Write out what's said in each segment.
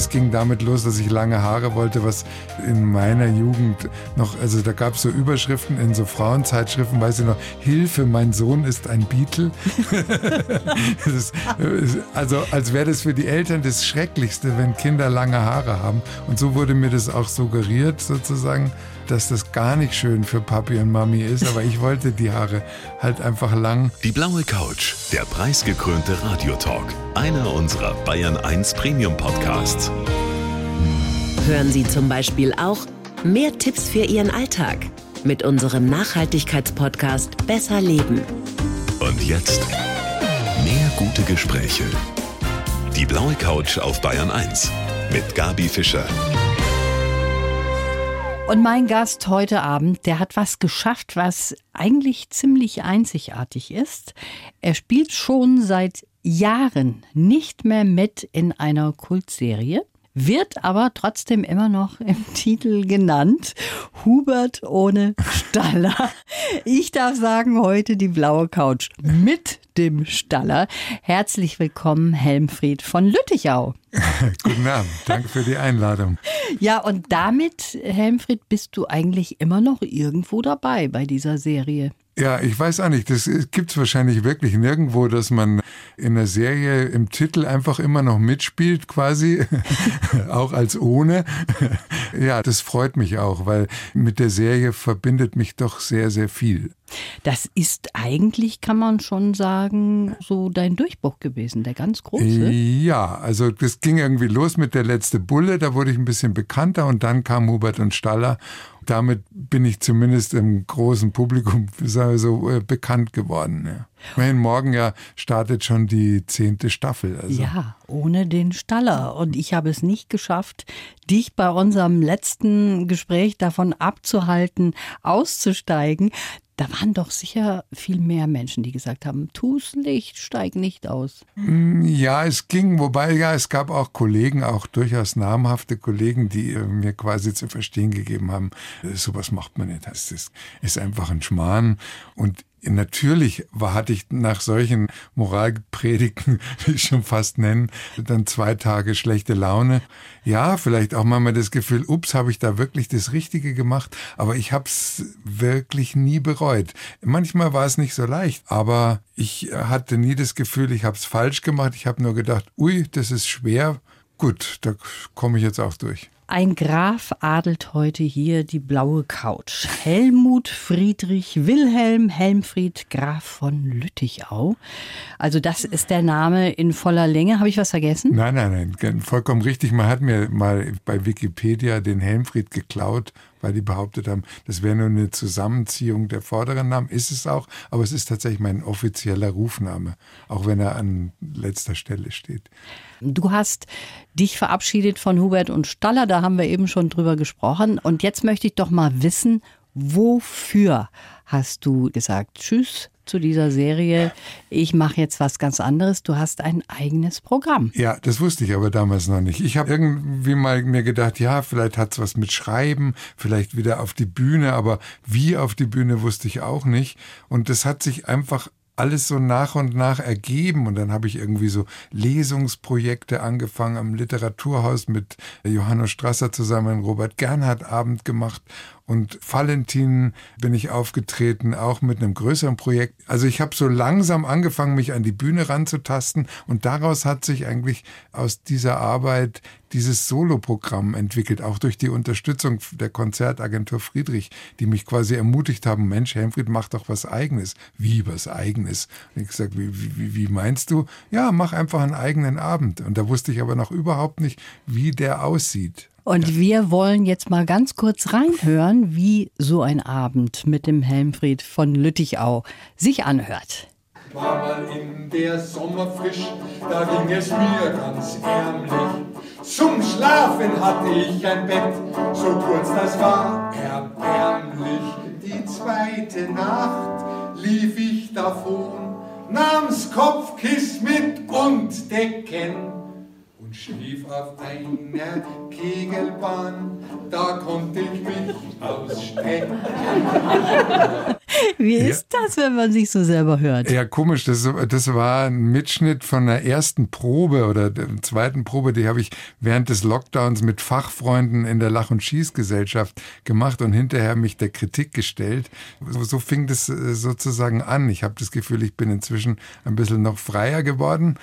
das ging damit los, dass ich lange Haare wollte, was in meiner Jugend noch, also da gab es so Überschriften in so Frauenzeitschriften, weiß ich noch, Hilfe, mein Sohn ist ein Beatle. ist, also als wäre das für die Eltern das Schrecklichste, wenn Kinder lange Haare haben. Und so wurde mir das auch suggeriert sozusagen dass das gar nicht schön für Papi und Mami ist, aber ich wollte die Haare halt einfach lang. Die blaue Couch, der preisgekrönte Radiotalk, einer unserer Bayern 1 Premium Podcasts. Hören Sie zum Beispiel auch mehr Tipps für Ihren Alltag mit unserem Nachhaltigkeitspodcast Besser Leben. Und jetzt mehr gute Gespräche. Die blaue Couch auf Bayern 1 mit Gabi Fischer. Und mein Gast heute Abend, der hat was geschafft, was eigentlich ziemlich einzigartig ist. Er spielt schon seit Jahren nicht mehr mit in einer Kultserie wird aber trotzdem immer noch im Titel genannt. Hubert ohne Staller. Ich darf sagen, heute die blaue Couch mit dem Staller. Herzlich willkommen, Helmfried von Lüttichau. Guten Abend, danke für die Einladung. Ja, und damit, Helmfried, bist du eigentlich immer noch irgendwo dabei bei dieser Serie. Ja, ich weiß auch nicht. Das gibt es wahrscheinlich wirklich nirgendwo, dass man in der Serie im Titel einfach immer noch mitspielt, quasi, auch als ohne. ja, das freut mich auch, weil mit der Serie verbindet mich doch sehr, sehr viel. Das ist eigentlich, kann man schon sagen, so dein Durchbruch gewesen, der ganz große. Ja, also das ging irgendwie los mit der letzte Bulle, da wurde ich ein bisschen bekannter und dann kam Hubert und Staller damit bin ich zumindest im großen Publikum so äh, bekannt geworden. Ja. Immerhin morgen ja startet schon die zehnte Staffel. Also. Ja, ohne den Staller. Und ich habe es nicht geschafft, dich bei unserem letzten Gespräch davon abzuhalten, auszusteigen. Da waren doch sicher viel mehr Menschen, die gesagt haben, tu's nicht, steig nicht aus. Mm, ja, es ging, wobei ja, es gab auch Kollegen, auch durchaus namhafte Kollegen, die äh, mir quasi zu verstehen gegeben haben, äh, sowas macht man nicht. Das ist, einfach ein Schmarrn. Und Natürlich hatte ich nach solchen Moralpredigten, wie ich schon fast nennen, dann zwei Tage schlechte Laune. Ja, vielleicht auch mal das Gefühl, ups, habe ich da wirklich das Richtige gemacht, aber ich habe es wirklich nie bereut. Manchmal war es nicht so leicht, aber ich hatte nie das Gefühl, ich habe es falsch gemacht. Ich habe nur gedacht, ui, das ist schwer. Gut, da komme ich jetzt auch durch. Ein Graf adelt heute hier die blaue Couch. Helmut Friedrich Wilhelm Helmfried Graf von Lüttichau. Also das ist der Name in voller Länge. Habe ich was vergessen? Nein, nein, nein, vollkommen richtig. Man hat mir mal bei Wikipedia den Helmfried geklaut weil die behauptet haben, das wäre nur eine Zusammenziehung der vorderen Namen. Ist es auch, aber es ist tatsächlich mein offizieller Rufname, auch wenn er an letzter Stelle steht. Du hast dich verabschiedet von Hubert und Staller, da haben wir eben schon drüber gesprochen. Und jetzt möchte ich doch mal wissen, wofür hast du gesagt, tschüss zu dieser Serie, ich mache jetzt was ganz anderes, du hast ein eigenes Programm. Ja, das wusste ich aber damals noch nicht. Ich habe irgendwie mal mir gedacht, ja, vielleicht hat es was mit Schreiben, vielleicht wieder auf die Bühne, aber wie auf die Bühne wusste ich auch nicht. Und das hat sich einfach alles so nach und nach ergeben. Und dann habe ich irgendwie so Lesungsprojekte angefangen am Literaturhaus mit Johannes Strasser zusammen, Robert Gernhardt Abend gemacht und Valentin bin ich aufgetreten, auch mit einem größeren Projekt. Also ich habe so langsam angefangen, mich an die Bühne ranzutasten und daraus hat sich eigentlich aus dieser Arbeit dieses Soloprogramm entwickelt, auch durch die Unterstützung der Konzertagentur Friedrich, die mich quasi ermutigt haben, Mensch, Helmfried, mach doch was Eigenes. Wie was Eigenes? Und ich gesagt, wie, wie, wie meinst du? Ja, mach einfach einen eigenen Abend. Und da wusste ich aber noch überhaupt nicht, wie der aussieht. Und ja. wir wollen jetzt mal ganz kurz reinhören, wie so ein Abend mit dem Helmfried von Lüttichau sich anhört. War mal in der Sommer frisch, da ging es mir ganz ärmlich. Zum Schlafen hatte ich ein Bett, so kurz das war erbärmlich. Die zweite Nacht lief ich davon, nahm's Kopfkiss mit und Decken und schlief auf einer Kegelbahn, da konnte ich mich ausstrecken. Wie ist ja. das, wenn man sich so selber hört? Ja, komisch. Das, das war ein Mitschnitt von der ersten Probe oder der zweiten Probe, die habe ich während des Lockdowns mit Fachfreunden in der Lach- und Schießgesellschaft gemacht und hinterher mich der Kritik gestellt. So, so fing das äh, sozusagen an. Ich habe das Gefühl, ich bin inzwischen ein bisschen noch freier geworden.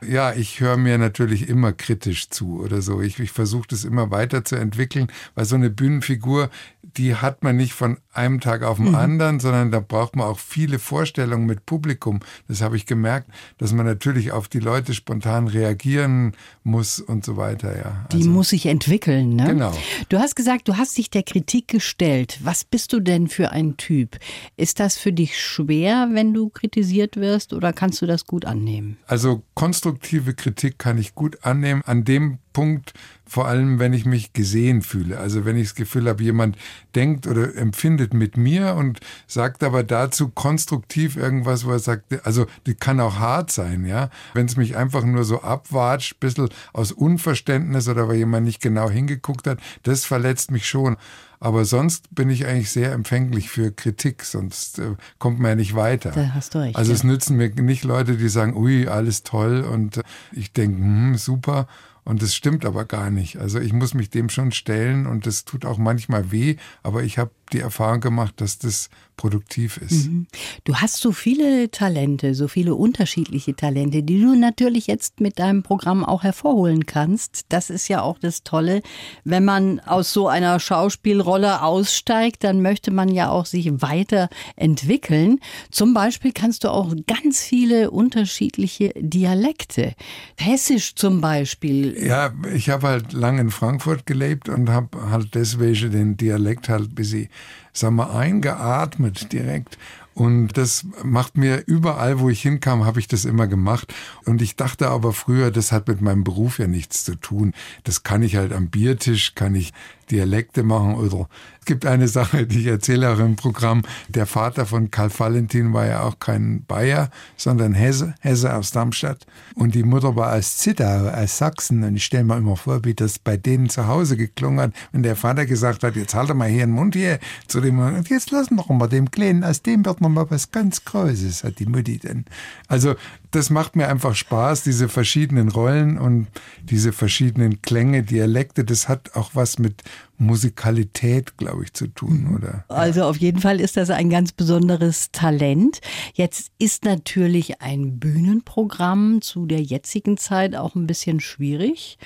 Ja, ich höre mir natürlich immer kritisch zu oder so. Ich, ich versuche das immer weiterzuentwickeln, weil so eine Bühnenfigur, die hat man nicht von einem Tag auf den mhm. anderen, sondern da braucht man auch viele Vorstellungen mit Publikum. Das habe ich gemerkt, dass man natürlich auf die Leute spontan reagieren muss und so weiter. Ja. Die also, muss sich entwickeln. Ne? Genau. Du hast gesagt, du hast dich der Kritik gestellt. Was bist du denn für ein Typ? Ist das für dich schwer, wenn du kritisiert wirst, oder kannst du das gut annehmen? Also konstruktive Kritik kann ich gut annehmen. An dem Punkt, vor allem wenn ich mich gesehen fühle. Also wenn ich das Gefühl habe, jemand denkt oder empfindet mit mir und sagt aber dazu konstruktiv irgendwas, wo er sagt, also die kann auch hart sein, ja. Wenn es mich einfach nur so abwatscht, bisschen aus Unverständnis oder weil jemand nicht genau hingeguckt hat, das verletzt mich schon. Aber sonst bin ich eigentlich sehr empfänglich für Kritik, sonst äh, kommt man ja nicht weiter. Da hast du recht. Also es nützen mir nicht Leute, die sagen, ui, alles toll und äh, ich denke, hm, super und das stimmt aber gar nicht. Also ich muss mich dem schon stellen und das tut auch manchmal weh, aber ich habe die Erfahrung gemacht, dass das produktiv ist. Mhm. Du hast so viele Talente, so viele unterschiedliche Talente, die du natürlich jetzt mit deinem Programm auch hervorholen kannst. Das ist ja auch das Tolle. Wenn man aus so einer Schauspielrolle aussteigt, dann möchte man ja auch sich weiterentwickeln. Zum Beispiel kannst du auch ganz viele unterschiedliche Dialekte. Hessisch zum Beispiel. Ja, ich habe halt lange in Frankfurt gelebt und habe halt deswegen den Dialekt halt bis ich sagen wir, eingeatmet direkt. Und das macht mir überall, wo ich hinkam, habe ich das immer gemacht. Und ich dachte aber früher, das hat mit meinem Beruf ja nichts zu tun. Das kann ich halt am Biertisch, kann ich Dialekte machen oder es gibt eine Sache, die ich erzähle auch im Programm. Der Vater von Karl Valentin war ja auch kein Bayer, sondern Hesse, Hesse aus Darmstadt. Und die Mutter war aus Zittau, aus Sachsen. Und ich stelle mir immer vor, wie das bei denen zu Hause geklungen hat, wenn der Vater gesagt hat, jetzt halt mal hier den Mund hier zu dem, und jetzt lassen wir mal dem Kleinen, aus dem wird man mal was ganz Großes, hat die Mutti dann. Also das macht mir einfach Spaß, diese verschiedenen Rollen und diese verschiedenen Klänge, Dialekte. Das hat auch was mit Musikalität, glaube ich, zu tun, mhm. oder? Also auf jeden Fall ist das ein ganz besonderes Talent. Jetzt ist natürlich ein Bühnenprogramm zu der jetzigen Zeit auch ein bisschen schwierig.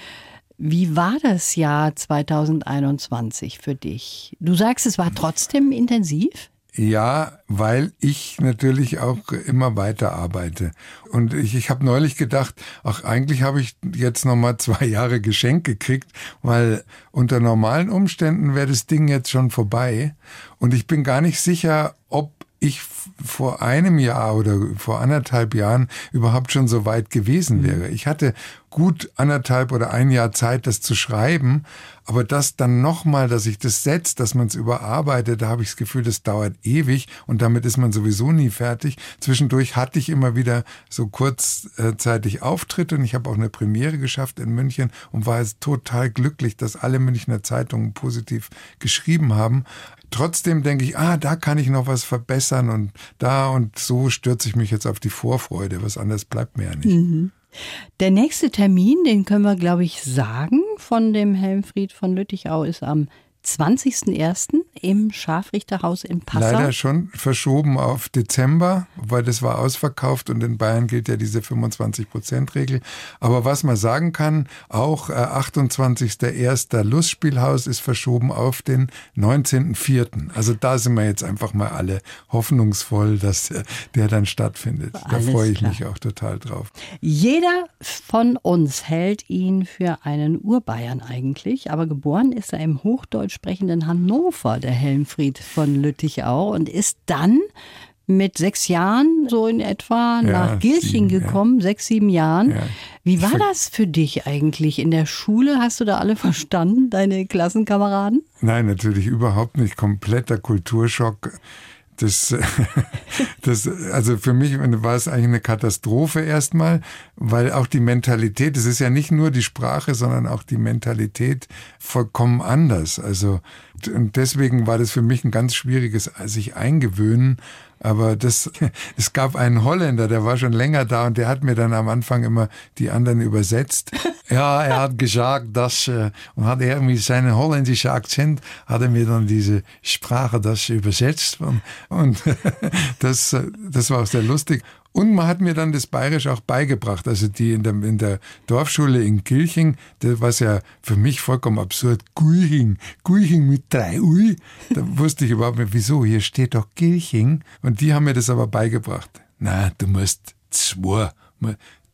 Wie war das Jahr 2021 für dich? Du sagst, es war trotzdem intensiv? Ja, weil ich natürlich auch immer weiter arbeite. Und ich, ich habe neulich gedacht, ach, eigentlich habe ich jetzt nochmal zwei Jahre Geschenk gekriegt, weil unter normalen Umständen wäre das Ding jetzt schon vorbei. Und ich bin gar nicht sicher, ob ich vor einem Jahr oder vor anderthalb Jahren überhaupt schon so weit gewesen mhm. wäre. Ich hatte gut anderthalb oder ein Jahr Zeit, das zu schreiben, aber das dann nochmal, dass ich das setzt, dass man es überarbeitet, da habe ich das Gefühl, das dauert ewig und damit ist man sowieso nie fertig. Zwischendurch hatte ich immer wieder so kurzzeitig Auftritte und ich habe auch eine Premiere geschafft in München und war jetzt total glücklich, dass alle Münchner Zeitungen positiv geschrieben haben trotzdem denke ich, ah, da kann ich noch was verbessern und da und so stürze ich mich jetzt auf die Vorfreude. Was anderes bleibt mir ja nicht. Mhm. Der nächste Termin, den können wir, glaube ich, sagen, von dem Helmfried von Lüttichau ist am 20.01. im Scharfrichterhaus in Passau. Leider schon verschoben auf Dezember, weil das war ausverkauft und in Bayern gilt ja diese 25-Prozent-Regel. Aber was man sagen kann, auch äh, 28.01. Lustspielhaus ist verschoben auf den 19.04. Also da sind wir jetzt einfach mal alle hoffnungsvoll, dass äh, der dann stattfindet. Alles da freue ich klar. mich auch total drauf. Jeder von uns hält ihn für einen Urbayern eigentlich, aber geboren ist er im Hochdeutsch sprechenden Hannover, der Helmfried von Lüttichau, und ist dann mit sechs Jahren so in etwa ja, nach Gilching sieben, gekommen, ja. sechs, sieben Jahren. Ja. Wie war das für dich eigentlich in der Schule? Hast du da alle verstanden, deine Klassenkameraden? Nein, natürlich überhaupt nicht. Kompletter Kulturschock. Das, das, also für mich war es eigentlich eine Katastrophe erstmal, weil auch die Mentalität, es ist ja nicht nur die Sprache, sondern auch die Mentalität vollkommen anders. Also Und, deswegen war das für mich ein ganz schwieriges sich eingewöhnen. Aber das, es gab einen Holländer, der war schon länger da und der hat mir dann am Anfang immer die anderen übersetzt. Ja, er hat gesagt, dass, äh, und hat er irgendwie seinen holländischen Akzent, hat er mir dann diese Sprache das übersetzt und, und das, das war auch sehr lustig. Und man hat mir dann das Bayerisch auch beigebracht. Also die in der, in der Dorfschule in Gilching, das was ja für mich vollkommen absurd, Gulching, Gulching mit drei Ui. Da wusste ich überhaupt nicht, wieso, hier steht doch Gilching. Und die haben mir das aber beigebracht. Na, du musst zwei,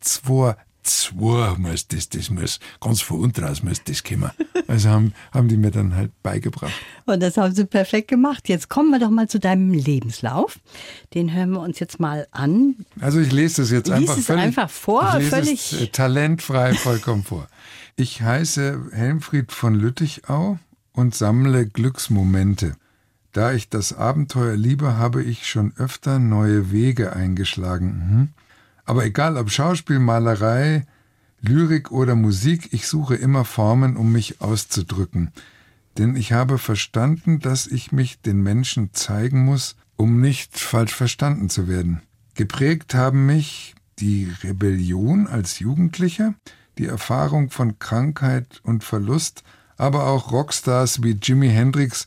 zwei zwei muss das, das muss, ganz von unten aus muss das kommen. Also haben, haben die mir dann halt beigebracht. Und das haben sie perfekt gemacht. Jetzt kommen wir doch mal zu deinem Lebenslauf. Den hören wir uns jetzt mal an. Also ich lese das jetzt Lies einfach es völlig, einfach vor, ich lese völlig- Es, äh, talentfrei vollkommen vor. Ich heiße Helmfried von Lüttichau und sammle Glücksmomente. Da ich das Abenteuer liebe, habe ich schon öfter neue Wege eingeschlagen. Mhm. Aber egal ob Schauspiel, Malerei, Lyrik oder Musik, ich suche immer Formen, um mich auszudrücken. Denn ich habe verstanden, dass ich mich den Menschen zeigen muss, um nicht falsch verstanden zu werden. Geprägt haben mich die Rebellion als Jugendlicher, die Erfahrung von Krankheit und Verlust, aber auch Rockstars wie Jimi Hendrix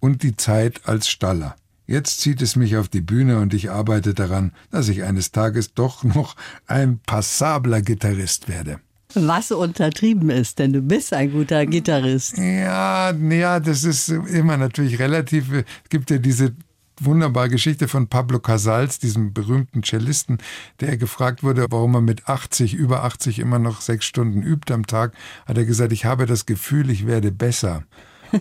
und die Zeit als Staller. Jetzt zieht es mich auf die Bühne und ich arbeite daran, dass ich eines Tages doch noch ein passabler Gitarrist werde. Was untertrieben ist, denn du bist ein guter Gitarrist. Ja, ja, das ist immer natürlich relativ. Es gibt ja diese wunderbare Geschichte von Pablo Casals, diesem berühmten Cellisten, der gefragt wurde, warum er mit 80, über 80 immer noch sechs Stunden übt am Tag, hat er gesagt, ich habe das Gefühl, ich werde besser.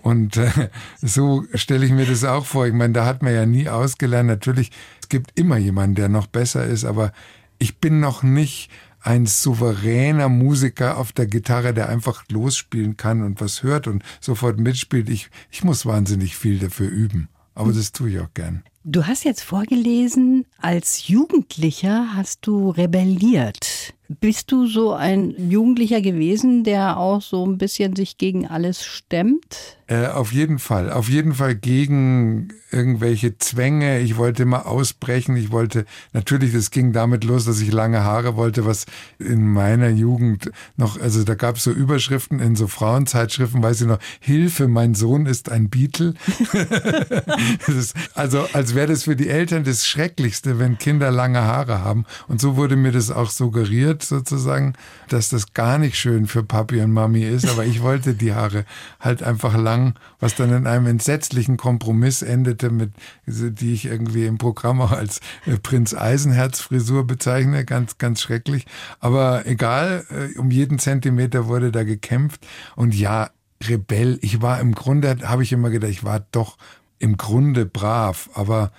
Und äh, so stelle ich mir das auch vor. Ich meine, da hat man ja nie ausgelernt. Natürlich, es gibt immer jemanden, der noch besser ist, aber ich bin noch nicht ein souveräner Musiker auf der Gitarre, der einfach losspielen kann und was hört und sofort mitspielt. Ich, ich muss wahnsinnig viel dafür üben. Aber das tue ich auch gern. Du hast jetzt vorgelesen, als Jugendlicher hast du rebelliert. Bist du so ein Jugendlicher gewesen, der auch so ein bisschen sich gegen alles stemmt? Äh, auf jeden Fall. Auf jeden Fall gegen irgendwelche Zwänge. Ich wollte mal ausbrechen. Ich wollte, natürlich, das ging damit los, dass ich lange Haare wollte, was in meiner Jugend noch, also da gab es so Überschriften in so Frauenzeitschriften, weiß ich noch, Hilfe, mein Sohn ist ein Beatle. also als wäre das für die Eltern das Schrecklichste, wenn Kinder lange Haare haben. Und so wurde mir das auch suggeriert, sozusagen, dass das gar nicht schön für Papi und Mami ist. Aber ich wollte die Haare halt einfach lang, was dann in einem entsetzlichen Kompromiss endete, mit, die ich irgendwie im Programm auch als äh, Prinz Eisenherz Frisur bezeichne. Ganz, ganz schrecklich. Aber egal, äh, um jeden Zentimeter wurde da gekämpft. Und ja, Rebell, ich war im Grunde, habe ich immer gedacht, ich war doch im Grunde brav, aber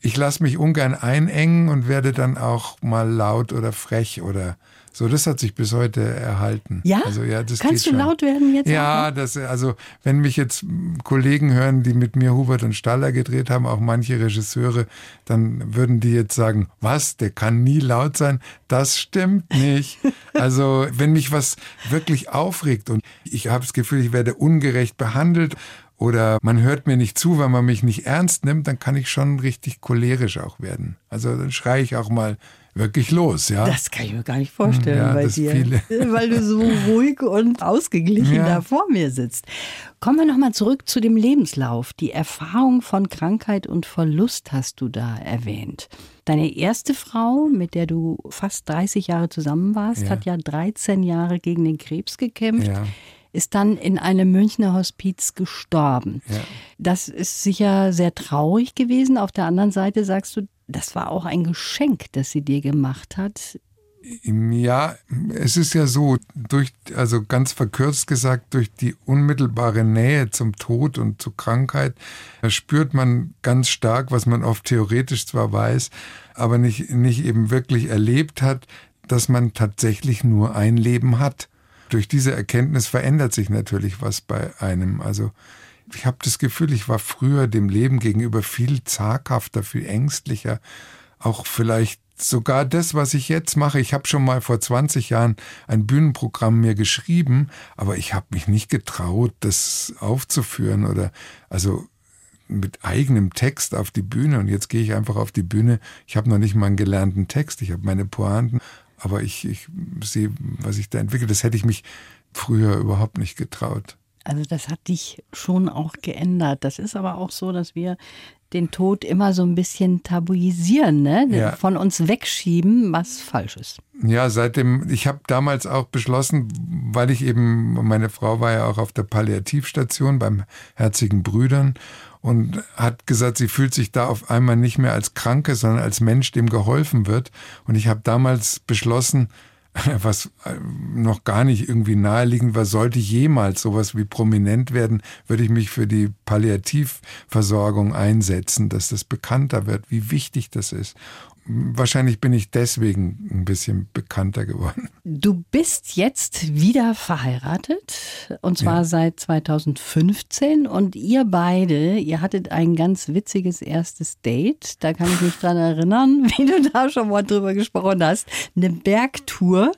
ich lasse mich ungern einengen und werde dann auch mal laut oder frech oder so. Das hat sich bis heute erhalten. Ja? also, ja das Kannst du schon. laut werden jetzt? Ja, auch das, also wenn mich jetzt Kollegen hören, die mit mir Hubert und Staller gedreht haben, auch manche Regisseure, dann würden die jetzt sagen, was, der kann nie laut sein. Das stimmt nicht. Also wenn mich was wirklich aufregt und ich habe das Gefühl, ich werde ungerecht behandelt oder man hört mir nicht zu, weil man mich nicht ernst nimmt, dann kann ich schon richtig cholerisch auch werden. Also dann schreie ich auch mal wirklich los, ja. Das kann ich mir gar nicht vorstellen Ja, bei dir, viele. weil du so ruhig und ausgeglichen Ja. da vor mir sitzt. Kommen wir nochmal zurück zu dem Lebenslauf. Die Erfahrung von Krankheit und Verlust hast du da erwähnt. Deine erste Frau, mit der du fast 30 Jahre zusammen warst, Ja. hat ja 13 Jahre gegen den Krebs gekämpft. Ja. Ist dann in einem Münchner Hospiz gestorben. Ja. Das ist sicher sehr traurig gewesen. Auf der anderen Seite sagst du, das war auch ein Geschenk, das sie dir gemacht hat. Ja, es ist ja so, durch, also ganz verkürzt gesagt, durch die unmittelbare Nähe zum Tod und zur Krankheit da spürt man ganz stark, was man oft theoretisch zwar weiß, aber nicht, nicht eben wirklich erlebt hat, dass man tatsächlich nur ein Leben hat. Durch diese Erkenntnis verändert sich natürlich was bei einem. Also ich habe das Gefühl, ich war früher dem Leben gegenüber viel zaghafter, viel ängstlicher, auch vielleicht sogar das, was ich jetzt mache, ich habe schon mal vor 20 Jahren ein Bühnenprogramm mir geschrieben, aber ich habe mich nicht getraut, das aufzuführen oder also mit eigenem Text auf die Bühne und jetzt gehe ich einfach auf die Bühne. Ich habe noch nicht mal einen gelernten Text, ich habe meine Pointen, aber ich, ich sehe, was ich da entwickle. Das hätte ich mich früher überhaupt nicht getraut. Also das hat dich schon auch geändert. Das ist aber auch so, dass wir den Tod immer so ein bisschen tabuisieren, ne? Ja. von uns wegschieben, was falsch ist. Ja, seitdem, ich habe damals auch beschlossen, weil ich eben, meine Frau war ja auch auf der Palliativstation beim Herzigen Brüdern und hat gesagt, sie fühlt sich da auf einmal nicht mehr als Kranke, sondern als Mensch, dem geholfen wird. Und ich habe damals beschlossen, was äh, noch gar nicht irgendwie naheliegend war, sollte jemals sowas wie prominent werden, würde ich mich für die Palliativversorgung einsetzen, dass das bekannter wird, wie wichtig das ist wahrscheinlich bin ich deswegen ein bisschen bekannter geworden. Du bist jetzt wieder verheiratet und zwar ja. seit 2015 und ihr beide, ihr hattet ein ganz witziges erstes Date. Da kann ich mich dran erinnern, wie du da schon mal drüber gesprochen hast. Eine Bergtour.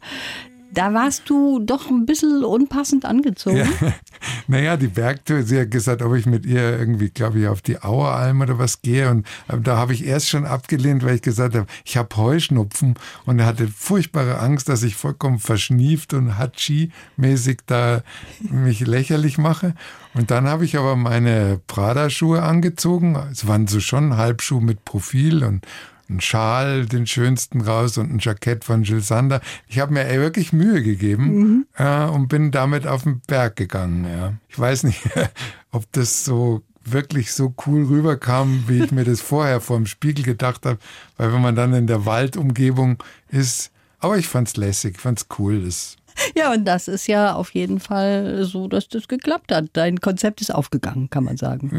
Da warst du doch ein bisschen unpassend angezogen. Ja. Naja, die Bergtour, sie hat gesagt, ob ich mit ihr irgendwie, glaube ich, auf die Aueralm oder was gehe. Und da habe ich erst schon abgelehnt, weil ich gesagt habe, ich habe Heuschnupfen und er hatte furchtbare Angst, dass ich vollkommen verschnieft und Hatschi-mäßig da mich lächerlich mache. Und dann habe ich aber meine Prada-Schuhe angezogen. Es waren so schon Halbschuhe mit Profil und einen Schal, den schönsten raus und ein Jackett von Jill Sander. Ich habe mir wirklich Mühe gegeben mhm. äh, und bin damit auf den Berg gegangen. Ja. Ich weiß nicht, ob das so wirklich so cool rüberkam, wie ich mir das vorher vor dem Spiegel gedacht habe, weil wenn man dann in der Waldumgebung ist, aber ich fand's lässig, ich fand's cool, das ja, und das ist ja auf jeden Fall so, dass das geklappt hat. Dein Konzept ist aufgegangen, kann man sagen.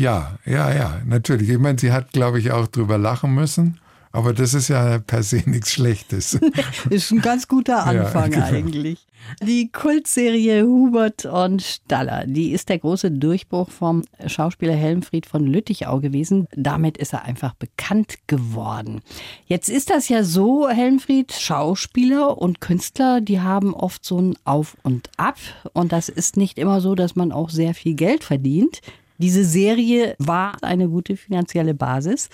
Ja, ja, ja, natürlich. Ich meine, sie hat, glaube ich, auch drüber lachen müssen. Aber das ist ja per se nichts Schlechtes. ist ein ganz guter Anfang ja, genau. eigentlich. Die Kultserie Hubert und Staller, die ist der große Durchbruch vom Schauspieler Helmfried von Lüttichau gewesen. Damit ist er einfach bekannt geworden. Jetzt ist das ja so, Helmfried, Schauspieler und Künstler, die haben oft so ein Auf und Ab. Und das ist nicht immer so, dass man auch sehr viel Geld verdient. Diese Serie war eine gute finanzielle Basis.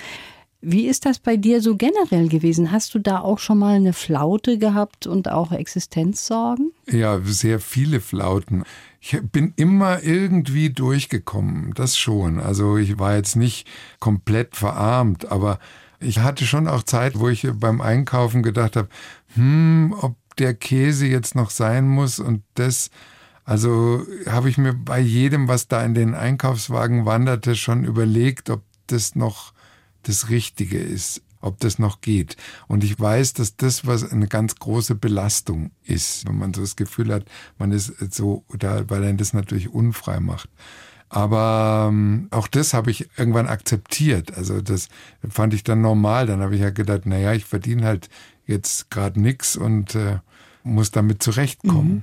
Wie ist das bei dir so generell gewesen? Hast du da auch schon mal eine Flaute gehabt und auch Existenzsorgen? Ja, sehr viele Flauten. Ich bin immer irgendwie durchgekommen, das schon. Also ich war jetzt nicht komplett verarmt, aber ich hatte schon auch Zeit, wo ich beim Einkaufen gedacht habe, hm, ob der Käse jetzt noch sein muss und das, also habe ich mir bei jedem, was da in den Einkaufswagen wanderte, schon überlegt, ob das noch das Richtige ist, ob das noch geht. Und ich weiß, dass das was eine ganz große Belastung ist, wenn man so das Gefühl hat, man ist so, da, weil er das natürlich unfrei macht. Aber ähm, auch das habe ich irgendwann akzeptiert. Also das fand ich dann normal. Dann habe ich ja gedacht, naja, ich verdiene halt jetzt gerade nichts und äh, muss damit zurechtkommen. Mhm.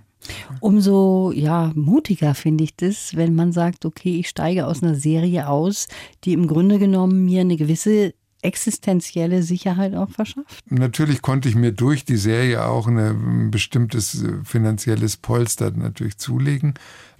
Umso ja, mutiger finde ich das, wenn man sagt, okay, ich steige aus einer Serie aus, die im Grunde genommen mir eine gewisse existenzielle Sicherheit auch verschafft? Natürlich konnte ich mir durch die Serie auch ein bestimmtes äh, finanzielles Polster natürlich zulegen.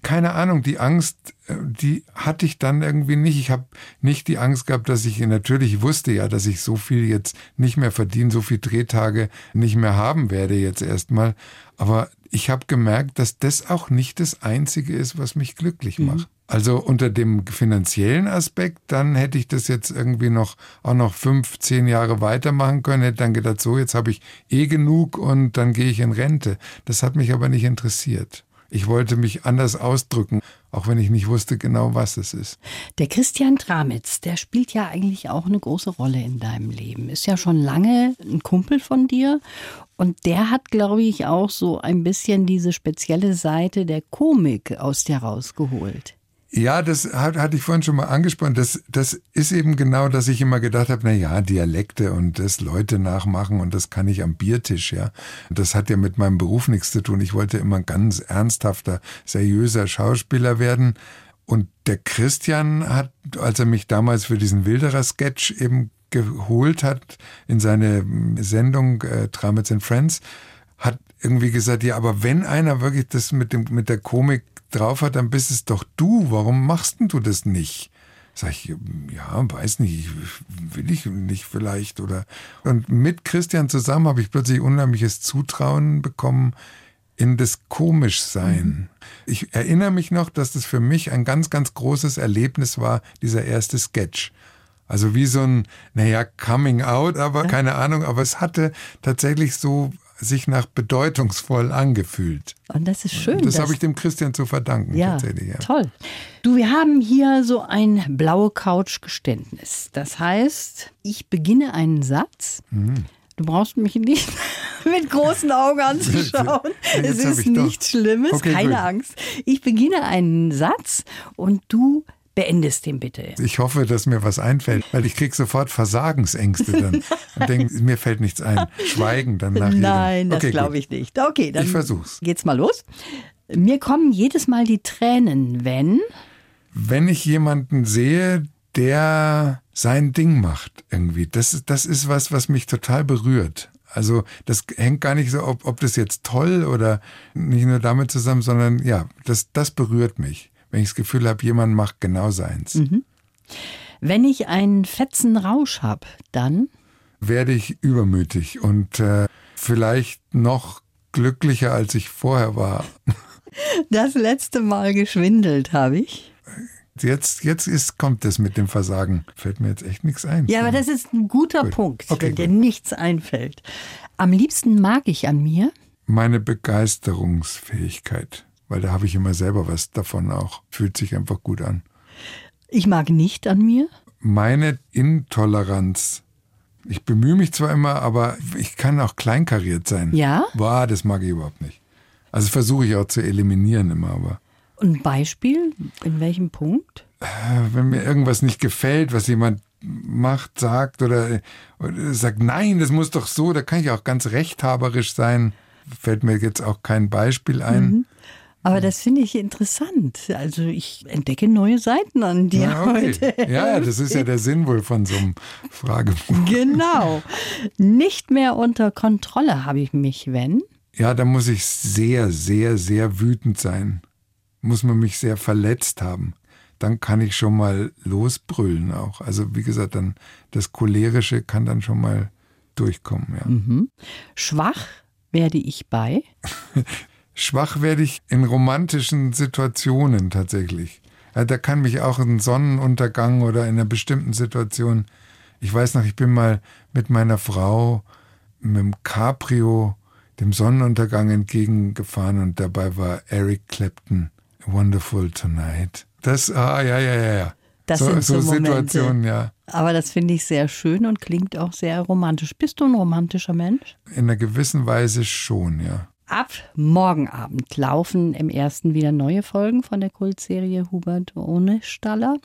Keine Ahnung, die Angst, äh, die hatte ich dann irgendwie nicht. Ich habe nicht die Angst gehabt, dass ich natürlich wusste ja, dass ich so viel jetzt nicht mehr verdiene, so viele Drehtage nicht mehr haben werde jetzt erstmal. Aber ich habe gemerkt, dass das auch nicht das Einzige ist, was mich glücklich mhm. Also unter dem finanziellen Aspekt, dann hätte ich das jetzt irgendwie noch auch noch fünf, zehn Jahre weitermachen können, hätte dann gedacht, so, jetzt habe ich eh genug und dann gehe ich in Rente. Das hat mich aber nicht interessiert. Ich wollte mich anders ausdrücken, auch wenn ich nicht wusste genau, was es ist. Der Christian Tramitz, der spielt ja eigentlich auch eine große Rolle in deinem Leben. Ist ja schon lange ein Kumpel von dir und der hat, glaube ich, auch so ein bisschen diese spezielle Seite der Komik aus dir rausgeholt. Ja, das hat, hatte ich vorhin schon mal angesprochen. Das, das ist eben genau, dass ich immer gedacht habe, na ja, Dialekte und das Leute nachmachen und das kann ich am Biertisch, ja. Das hat ja mit meinem Beruf nichts zu tun. Ich wollte immer ein ganz ernsthafter, seriöser Schauspieler werden. Und der Christian hat, als er mich damals für diesen Wilderer-Sketch eben geholt hat in seine Sendung äh, Tramets and Friends, hat irgendwie gesagt, ja, aber wenn einer wirklich das mit dem mit der Komik drauf hat, dann bist es doch du. Warum machst denn du das nicht? Sag ich, ja, weiß nicht, will ich nicht vielleicht oder. Und mit Christian zusammen habe ich plötzlich unheimliches Zutrauen bekommen in das Komischsein. Mhm. Ich erinnere mich noch, dass das für mich ein ganz, ganz großes Erlebnis war, dieser erste Sketch. Also wie so ein, naja, Coming Out, aber keine Ahnung, aber es hatte tatsächlich so sich nach bedeutungsvoll angefühlt. Und das ist schön. Das habe ich dem Christian zu verdanken. Ja, ja, toll. Du, wir haben hier so ein blaue Couch-Geständnis. Das heißt, ich beginne einen Satz. Mhm. Du brauchst mich nicht mit großen Augen anzuschauen. es ist nichts Schlimmes, okay, keine gut. Angst. Ich beginne einen Satz und du beendest den bitte. Ich hoffe, dass mir was einfällt, weil ich kriege sofort Versagensängste dann und denke, mir fällt nichts ein. Schweigen dann nach Nein, das okay, glaube ich nicht. Okay, dann ich versuch's. Geht's mal los. Mir kommen jedes Mal die Tränen, wenn wenn ich jemanden sehe, der sein Ding macht irgendwie. Das, das ist was, was mich total berührt. Also das hängt gar nicht so, ob, ob das jetzt toll oder nicht nur damit zusammen, sondern ja, das, das berührt mich wenn ich das Gefühl habe, jemand macht genau seins. Mhm. Wenn ich einen fetzen Rausch habe, dann werde ich übermütig und äh, vielleicht noch glücklicher, als ich vorher war. Das letzte Mal geschwindelt habe ich. Jetzt, jetzt ist, kommt es mit dem Versagen. Fällt mir jetzt echt nichts ein. Ja, aber das ist ein guter gut. Punkt, okay, wenn dir nichts einfällt. Am liebsten mag ich an mir meine Begeisterungsfähigkeit weil da habe ich immer selber was davon auch. Fühlt sich einfach gut an. Ich mag nicht an mir? Meine Intoleranz. Ich bemühe mich zwar immer, aber ich kann auch kleinkariert sein. Ja? Boah, das mag ich überhaupt nicht. Also versuche ich auch zu eliminieren immer, aber. ein Beispiel? In welchem Punkt? Äh, wenn mir irgendwas nicht gefällt, was jemand macht, sagt oder, oder sagt, nein, das muss doch so, da kann ich auch ganz rechthaberisch sein. Fällt mir jetzt auch kein Beispiel ein. Mhm. Aber das finde ich interessant. Also ich entdecke neue Seiten an dir ja, okay. heute. Ja, das ist ja der Sinn wohl von so einem Fragebogen. Genau. Nicht mehr unter Kontrolle habe ich mich, wenn? Ja, da muss ich sehr, sehr, sehr wütend sein. Muss man mich sehr verletzt haben. Dann kann ich schon mal losbrüllen auch. Also wie gesagt, dann das Cholerische kann dann schon mal durchkommen. Ja. Mhm. Schwach werde ich bei? Schwach werde ich in romantischen Situationen tatsächlich. Ja, da kann mich auch ein Sonnenuntergang oder in einer bestimmten Situation. Ich weiß noch, ich bin mal mit meiner Frau mit dem Cabrio dem Sonnenuntergang entgegengefahren und dabei war Eric Clapton, Wonderful Tonight. Das, ah, ja, ja, ja, ja. Das so, sind so, so Situationen, ja. Aber das finde ich sehr schön und klingt auch sehr romantisch. Bist du ein romantischer Mensch? In einer gewissen Weise schon, ja. Ab morgen Abend laufen im ersten wieder neue Folgen von der Kultserie Hubert ohne Staller.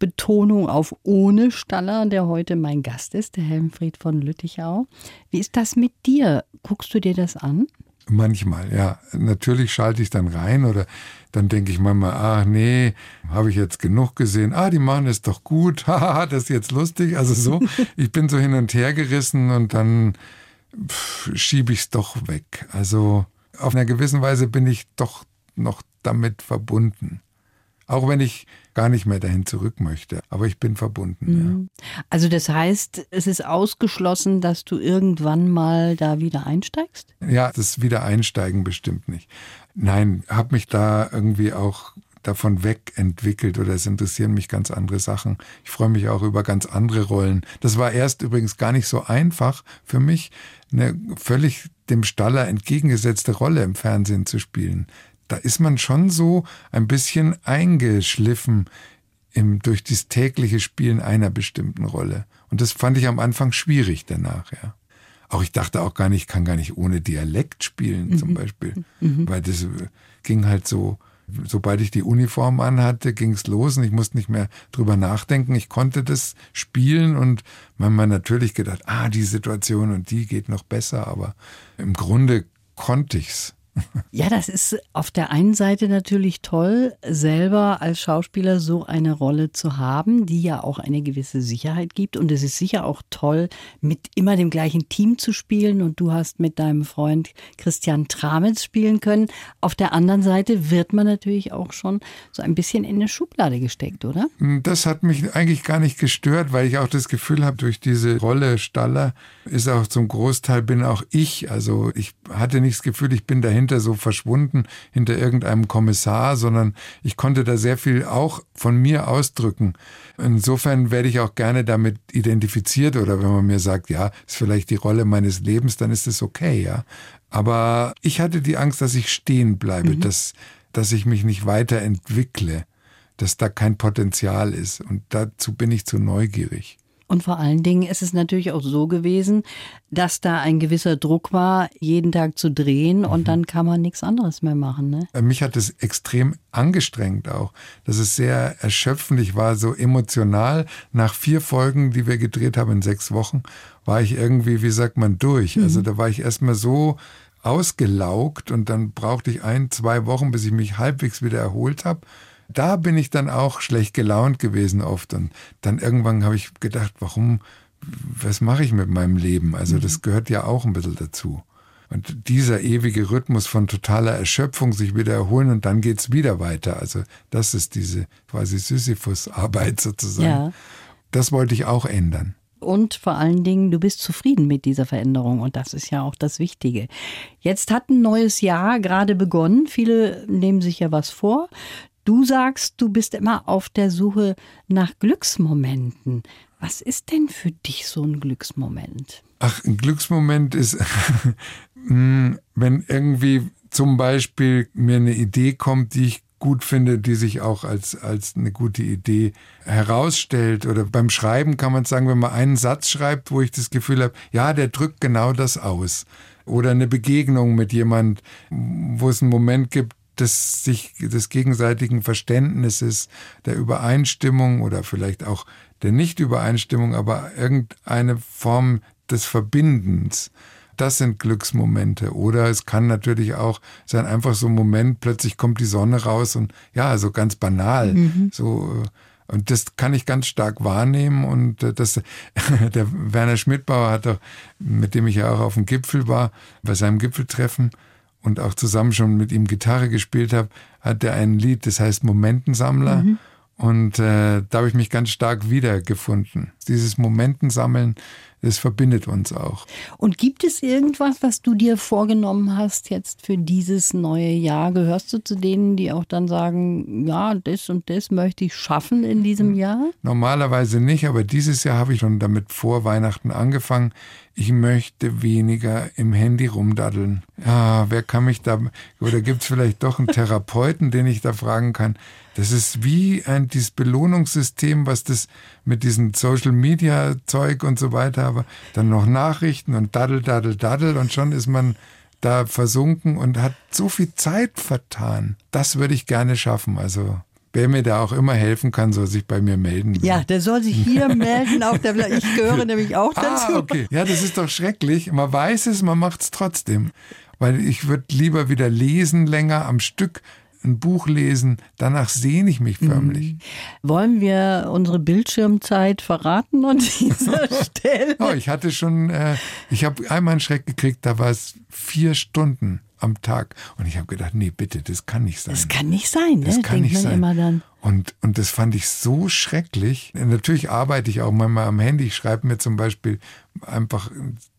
Betonung auf ohne Staller, der heute mein Gast ist, der Helmfried von Lüttichau. Wie ist das mit dir? Guckst du dir das an? Manchmal, ja. Natürlich schalte ich dann rein oder dann denke ich manchmal, ach nee, habe ich jetzt genug gesehen. Ah, die machen es doch gut. Haha, das ist jetzt lustig. Also so, ich bin so hin und her gerissen und dann schiebe ich es doch weg. Also auf einer gewissen Weise bin ich doch noch damit verbunden. Auch wenn ich gar nicht mehr dahin zurück möchte. Aber ich bin verbunden. Mhm. Ja. Also das heißt, es ist ausgeschlossen, dass du irgendwann mal da wieder einsteigst? Ja, das Wiedereinsteigen bestimmt nicht. Nein, habe mich da irgendwie auch davon wegentwickelt oder es interessieren mich ganz andere Sachen. Ich freue mich auch über ganz andere Rollen. Das war erst übrigens gar nicht so einfach für mich, eine völlig dem Staller entgegengesetzte Rolle im Fernsehen zu spielen. Da ist man schon so ein bisschen eingeschliffen im, durch das tägliche Spielen einer bestimmten Rolle. Und das fand ich am Anfang schwierig danach, ja. Auch ich dachte auch gar nicht, ich kann gar nicht ohne Dialekt spielen, mhm. zum Beispiel. Mhm. Weil das ging halt so sobald ich die Uniform anhatte, ging es los und ich musste nicht mehr drüber nachdenken. Ich konnte das spielen und manchmal natürlich gedacht, ah, die Situation und die geht noch besser, aber im Grunde konnte ich's. Ja, das ist auf der einen Seite natürlich toll, selber als Schauspieler so eine Rolle zu haben, die ja auch eine gewisse Sicherheit gibt. Und es ist sicher auch toll, mit immer dem gleichen Team zu spielen. Und du hast mit deinem Freund Christian Tramitz spielen können. Auf der anderen Seite wird man natürlich auch schon so ein bisschen in eine Schublade gesteckt, oder? Das hat mich eigentlich gar nicht gestört, weil ich auch das Gefühl habe, durch diese Rolle Staller ist auch zum Großteil bin auch ich. Also ich hatte nicht das Gefühl, ich bin dahinter so verschwunden hinter irgendeinem Kommissar, sondern ich konnte da sehr viel auch von mir ausdrücken. Insofern werde ich auch gerne damit identifiziert oder wenn man mir sagt, ja, ist vielleicht die Rolle meines Lebens, dann ist es okay, ja. Aber ich hatte die Angst, dass ich stehen bleibe, mhm. dass, dass ich mich nicht weiterentwickle, dass da kein Potenzial ist. Und dazu bin ich zu neugierig. Und vor allen Dingen ist es natürlich auch so gewesen, dass da ein gewisser Druck war, jeden Tag zu drehen und mhm. dann kann man nichts anderes mehr machen. Ne? Äh, mich hat es extrem angestrengt auch, dass es sehr erschöpfend war, so emotional. Nach vier Folgen, die wir gedreht haben in sechs Wochen, war ich irgendwie, wie sagt man, durch. Mhm. Also da war ich erstmal so ausgelaugt und dann brauchte ich ein, zwei Wochen, bis ich mich halbwegs wieder erholt habe da bin ich dann auch schlecht gelaunt gewesen oft. Und dann irgendwann habe ich gedacht, warum, was mache ich mit meinem Leben? Also das mhm. gehört ja auch ein bisschen dazu. Und dieser ewige Rhythmus von totaler Erschöpfung, sich wieder erholen und dann geht's wieder weiter. Also das ist diese quasi Sisyphus-Arbeit sozusagen. Ja. Das wollte ich auch ändern. Und vor allen Dingen, du bist zufrieden mit dieser Veränderung und das ist ja auch das Wichtige. Jetzt hat ein neues Jahr gerade begonnen. Viele nehmen sich ja was vor. Du sagst, du bist immer auf der Suche nach Glücksmomenten. Was ist denn für dich so ein Glücksmoment? Ach, ein Glücksmoment ist, hm, wenn irgendwie zum Beispiel mir eine Idee kommt, die ich gut finde, die sich auch als, als eine gute Idee herausstellt. Oder beim Schreiben kann man sagen, wenn man einen Satz schreibt, wo ich das Gefühl habe, ja, der drückt genau das aus. Oder eine Begegnung mit jemand, wo es einen Moment gibt, des sich des gegenseitigen Verständnisses, der Übereinstimmung oder vielleicht auch der Nichtübereinstimmung, aber irgendeine Form des Verbindens. Das sind Glücksmomente. Oder es kann natürlich auch sein, einfach so ein Moment, plötzlich kommt die Sonne raus und ja, so ganz banal. Mhm. So, und das kann ich ganz stark wahrnehmen. Und äh, das, der Werner Schmidtbauer hat doch, mit dem ich ja auch auf dem Gipfel war, bei seinem Gipfeltreffen, und auch zusammen schon mit ihm Gitarre gespielt habe, hat er ein Lied, das heißt Momentensammler. Mhm. Und äh, da habe ich mich ganz stark wiedergefunden. Dieses Momentensammeln das verbindet uns auch. Und gibt es irgendwas, was du dir vorgenommen hast jetzt für dieses neue Jahr? Gehörst du zu denen, die auch dann sagen, ja, das und das möchte ich schaffen in diesem Jahr? Normalerweise nicht, aber dieses Jahr habe ich schon damit vor Weihnachten angefangen. Ich möchte weniger im Handy rumdaddeln. Ja, wer kann mich da, oder gibt es vielleicht doch einen Therapeuten, den ich da fragen kann? Das ist wie ein dieses Belohnungssystem, was das mit diesem Social Media Zeug und so weiter, aber dann noch Nachrichten und daddel, daddel, daddel und schon ist man da versunken und hat so viel Zeit vertan. Das würde ich gerne schaffen. Also wer mir da auch immer helfen kann, soll sich bei mir melden. Ja, der soll sich hier melden. Auf der ich gehöre nämlich auch ah, dazu. Ah, okay. Ja, das ist doch schrecklich. Man weiß es, man macht es trotzdem. Weil ich würde lieber wieder lesen länger am Stück, ein Buch lesen, danach sehne ich mich förmlich. Mhm. Wollen wir unsere Bildschirmzeit verraten an dieser Stelle? oh, ich hatte schon, äh, ich habe einmal einen Schreck gekriegt, da war es vier Stunden am Tag. Und ich habe gedacht, nee, bitte, das kann nicht sein. Das kann nicht sein, ne? Das kann Denkt nicht sein. Und, und das fand ich so schrecklich. Natürlich arbeite ich auch manchmal am Handy. Ich schreibe mir zum Beispiel einfach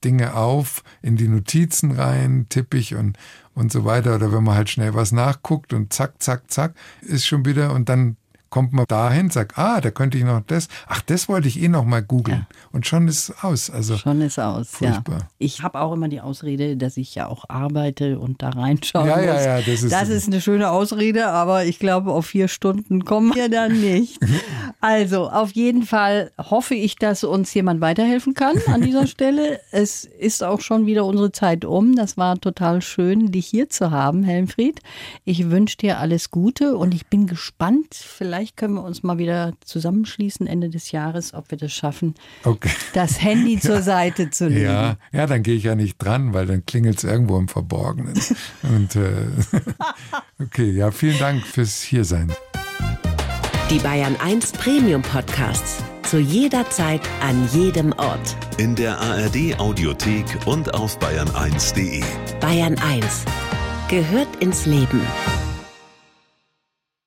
Dinge auf, in die Notizen rein, tippe ich und, und so weiter. Oder wenn man halt schnell was nachguckt und zack, zack, zack, ist schon wieder und dann kommt man dahin, sagt, ah, da könnte ich noch das. Ach, das wollte ich eh noch mal googeln. Ja. Und schon ist es aus. Also schon ist aus. Furchtbar. Ja. Ich habe auch immer die Ausrede, dass ich ja auch arbeite und da reinschauen ja, muss. Ja, ja, das ist, das ist eine schöne Ausrede, aber ich glaube, auf vier Stunden kommen wir dann nicht. also, auf jeden Fall hoffe ich, dass uns jemand weiterhelfen kann an dieser Stelle. Es ist auch schon wieder unsere Zeit um. Das war total schön, dich hier zu haben, Helmfried. Ich wünsche dir alles Gute und ich bin gespannt, vielleicht vielleicht können wir uns mal wieder zusammenschließen Ende des Jahres, ob wir das schaffen, Okay. das Handy zur Seite zu legen. Ja, ja, dann gehe ich ja nicht dran, weil dann klingelt es irgendwo im Verborgenen. Und äh, okay, ja, vielen Dank fürs Hiersein. Die Bayern 1 Premium Podcasts. Zu jeder Zeit, an jedem Ort. In der ARD Audiothek und auf bayern1.de. Bayern 1 gehört ins Leben.